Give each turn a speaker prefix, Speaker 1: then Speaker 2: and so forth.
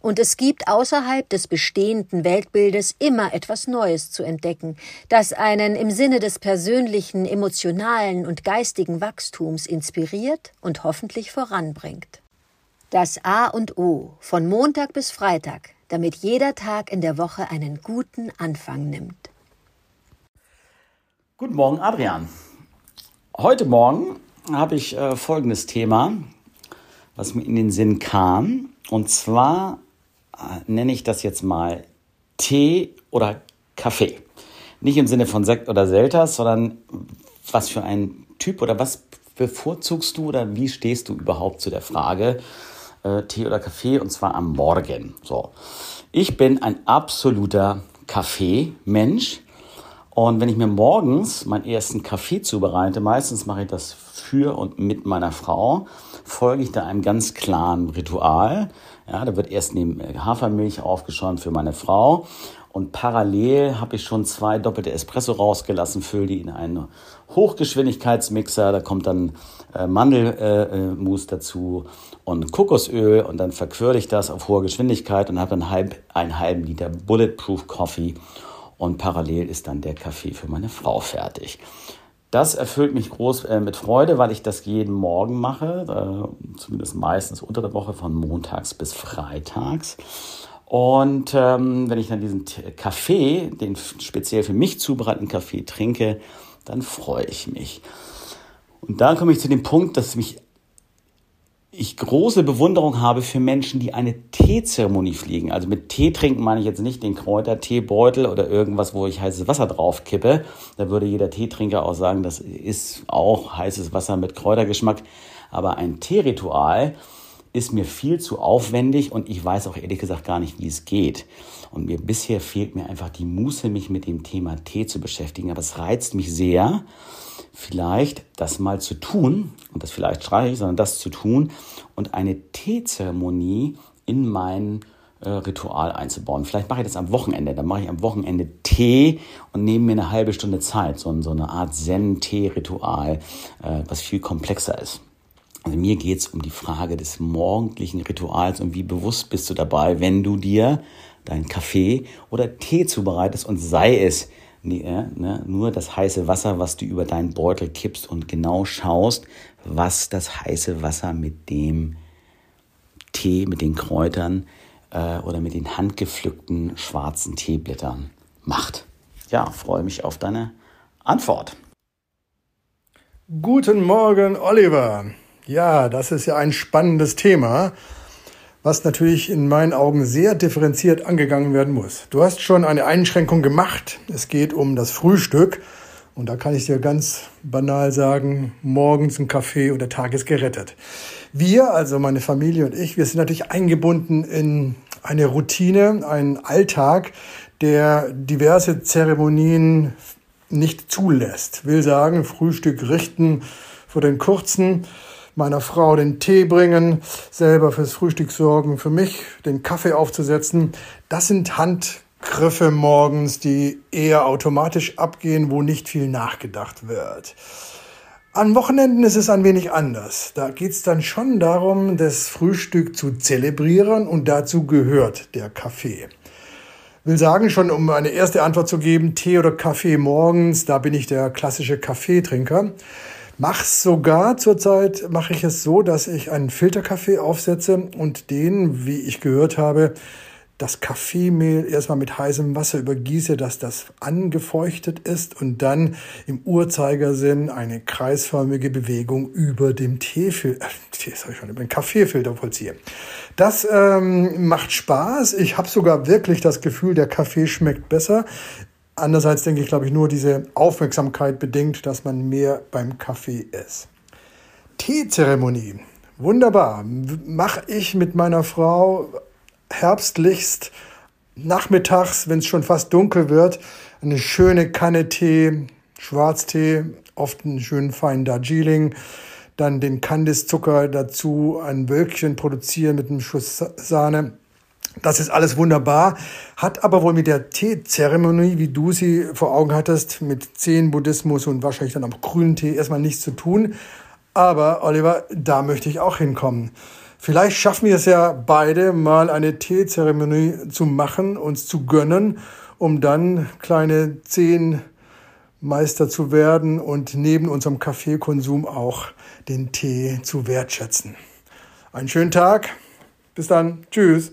Speaker 1: und es gibt außerhalb des bestehenden Weltbildes immer etwas Neues zu entdecken, das einen im Sinne des persönlichen, emotionalen und geistigen Wachstums inspiriert und hoffentlich voranbringt. Das A und O von Montag bis Freitag, damit jeder Tag in der Woche einen guten Anfang nimmt.
Speaker 2: Guten Morgen, Adrian. Heute Morgen habe ich äh, folgendes Thema, was mir in den Sinn kam. Und zwar nenne ich das jetzt mal Tee oder Kaffee. Nicht im Sinne von Sekt oder Selters, sondern was für ein Typ oder was bevorzugst du oder wie stehst du überhaupt zu der Frage, äh, Tee oder Kaffee und zwar am Morgen. So. Ich bin ein absoluter Kaffeemensch. Und wenn ich mir morgens meinen ersten Kaffee zubereite, meistens mache ich das für und mit meiner Frau, folge ich da einem ganz klaren Ritual. Ja, da wird erst neben Hafermilch aufgeschäumt für meine Frau und parallel habe ich schon zwei doppelte Espresso rausgelassen, fülle die in einen Hochgeschwindigkeitsmixer. Da kommt dann äh, Mandelmus äh, dazu und Kokosöl und dann verquirle ich das auf hoher Geschwindigkeit und habe dann halb, einen halben Liter Bulletproof Coffee und parallel ist dann der Kaffee für meine Frau fertig. Das erfüllt mich groß äh, mit Freude, weil ich das jeden Morgen mache, äh, zumindest meistens unter der Woche von montags bis freitags. Und ähm, wenn ich dann diesen Kaffee, den speziell für mich zubereiteten Kaffee trinke, dann freue ich mich. Und da komme ich zu dem Punkt, dass mich ich große Bewunderung habe für Menschen, die eine Teezeremonie fliegen. Also mit Tee trinken meine ich jetzt nicht den Kräuterteebeutel oder irgendwas, wo ich heißes Wasser drauf kippe. Da würde jeder Teetrinker auch sagen, das ist auch heißes Wasser mit Kräutergeschmack. Aber ein Teeritual, ist mir viel zu aufwendig und ich weiß auch ehrlich gesagt gar nicht, wie es geht. Und mir bisher fehlt mir einfach die Muße, mich mit dem Thema Tee zu beschäftigen. Aber es reizt mich sehr, vielleicht das mal zu tun, und das vielleicht streiche ich, sondern das zu tun und eine Teezeremonie in mein äh, Ritual einzubauen. Vielleicht mache ich das am Wochenende. Dann mache ich am Wochenende Tee und nehme mir eine halbe Stunde Zeit. So, so eine Art Zen-Tee-Ritual, äh, was viel komplexer ist. Also mir geht es um die Frage des morgendlichen Rituals und wie bewusst bist du dabei, wenn du dir deinen Kaffee oder Tee zubereitest und sei es ne, ne, nur das heiße Wasser, was du über deinen Beutel kippst und genau schaust, was das heiße Wasser mit dem Tee, mit den Kräutern äh, oder mit den handgepflückten schwarzen Teeblättern macht. Ja, freue mich auf deine Antwort.
Speaker 3: Guten Morgen, Oliver. Ja, das ist ja ein spannendes Thema, was natürlich in meinen Augen sehr differenziert angegangen werden muss. Du hast schon eine Einschränkung gemacht. Es geht um das Frühstück. Und da kann ich dir ganz banal sagen, morgens ein Kaffee und der Tag ist gerettet. Wir, also meine Familie und ich, wir sind natürlich eingebunden in eine Routine, einen Alltag, der diverse Zeremonien nicht zulässt. Will sagen, Frühstück richten für den kurzen, meiner Frau den Tee bringen, selber fürs Frühstück sorgen, für mich den Kaffee aufzusetzen. Das sind Handgriffe morgens, die eher automatisch abgehen, wo nicht viel nachgedacht wird. An Wochenenden ist es ein wenig anders. Da geht es dann schon darum, das Frühstück zu zelebrieren und dazu gehört der Kaffee. Will sagen, schon um eine erste Antwort zu geben, Tee oder Kaffee morgens, da bin ich der klassische Kaffeetrinker. Mach's sogar zurzeit mache ich es so, dass ich einen Filterkaffee aufsetze und den, wie ich gehört habe, das Kaffeemehl erstmal mit heißem Wasser übergieße, dass das angefeuchtet ist und dann im Uhrzeigersinn eine kreisförmige Bewegung über dem Teefilter, äh, sorry, schon, über den Kaffeefilter vollziehe. Das ähm, macht Spaß. Ich habe sogar wirklich das Gefühl, der Kaffee schmeckt besser. Andererseits denke ich, glaube ich, nur diese Aufmerksamkeit bedingt, dass man mehr beim Kaffee ist. Teezeremonie. Wunderbar. Mache ich mit meiner Frau herbstlichst nachmittags, wenn es schon fast dunkel wird, eine schöne Kanne Tee, Schwarztee, oft einen schönen feinen Darjeeling. dann den Kandiszucker dazu, ein Wölkchen produzieren mit einem Schuss Sahne. Das ist alles wunderbar, hat aber wohl mit der Teezeremonie, wie du sie vor Augen hattest, mit Zen-Buddhismus und wahrscheinlich dann auch grünen Tee erstmal nichts zu tun. Aber Oliver, da möchte ich auch hinkommen. Vielleicht schaffen wir es ja beide mal eine Teezeremonie zu machen, uns zu gönnen, um dann kleine zehn Meister zu werden und neben unserem Kaffeekonsum auch den Tee zu wertschätzen. Einen schönen Tag. Bis dann. Tschüss.